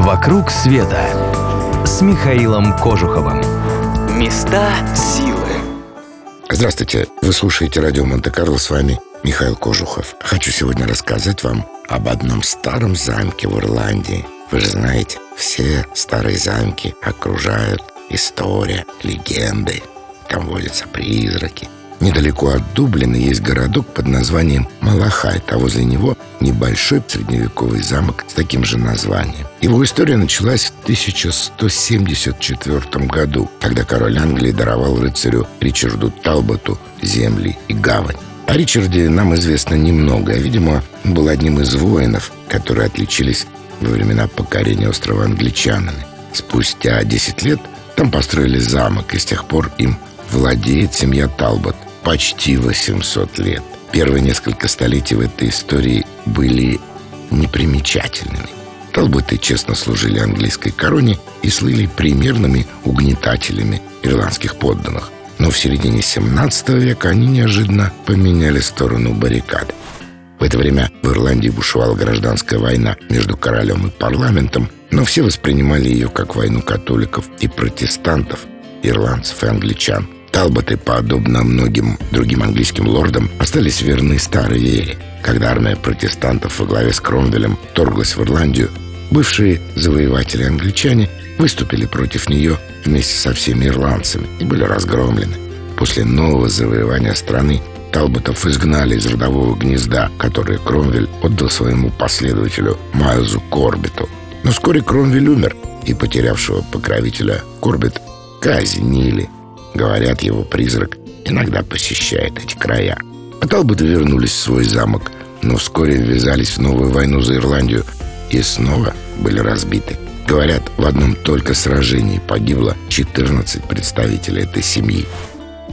«Вокруг света» с Михаилом Кожуховым. Места силы. Здравствуйте, вы слушаете радио Монте-Карло, с вами Михаил Кожухов. Хочу сегодня рассказать вам об одном старом замке в Ирландии. Вы же знаете, все старые замки окружают история, легенды. Там водятся призраки, Недалеко от Дублина есть городок под названием Малахайт, а возле него небольшой средневековый замок с таким же названием. Его история началась в 1174 году, когда король Англии даровал рыцарю Ричарду Талботу земли и гавань. О Ричарде нам известно немного, а, видимо, он был одним из воинов, которые отличились во времена покорения острова англичанами. Спустя 10 лет там построили замок, и с тех пор им владеет семья Талбот – почти 800 лет. Первые несколько столетий в этой истории были непримечательными. Талботы честно служили английской короне и слыли примерными угнетателями ирландских подданных. Но в середине 17 века они неожиданно поменяли сторону баррикад. В это время в Ирландии бушевала гражданская война между королем и парламентом, но все воспринимали ее как войну католиков и протестантов, ирландцев и англичан – Талботы, подобно многим другим английским лордам, остались верны старой вере. Когда армия протестантов во главе с Кромвелем торглась в Ирландию, бывшие завоеватели-англичане выступили против нее вместе со всеми ирландцами и были разгромлены. После нового завоевания страны Талботов изгнали из родового гнезда, которое Кромвель отдал своему последователю Майлзу Корбиту. Но вскоре Кромвель умер, и потерявшего покровителя Корбит казнили – Говорят, его призрак иногда посещает эти края. А Талботы вернулись в свой замок, но вскоре ввязались в новую войну за Ирландию и снова были разбиты. Говорят, в одном только сражении погибло 14 представителей этой семьи.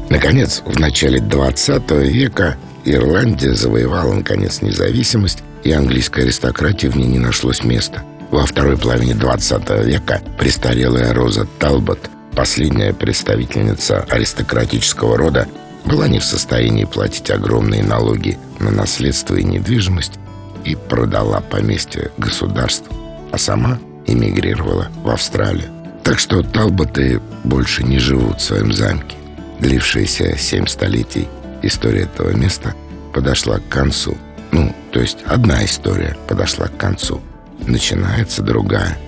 Наконец, в начале 20 века Ирландия завоевала, наконец, независимость, и английской аристократии в ней не нашлось места. Во второй половине 20 века престарелая Роза Талбот Последняя представительница аристократического рода была не в состоянии платить огромные налоги на наследство и недвижимость и продала поместье государству, а сама эмигрировала в Австралию. Так что Талботы больше не живут в своем замке. Длившаяся семь столетий история этого места подошла к концу. Ну, то есть одна история подошла к концу. Начинается другая –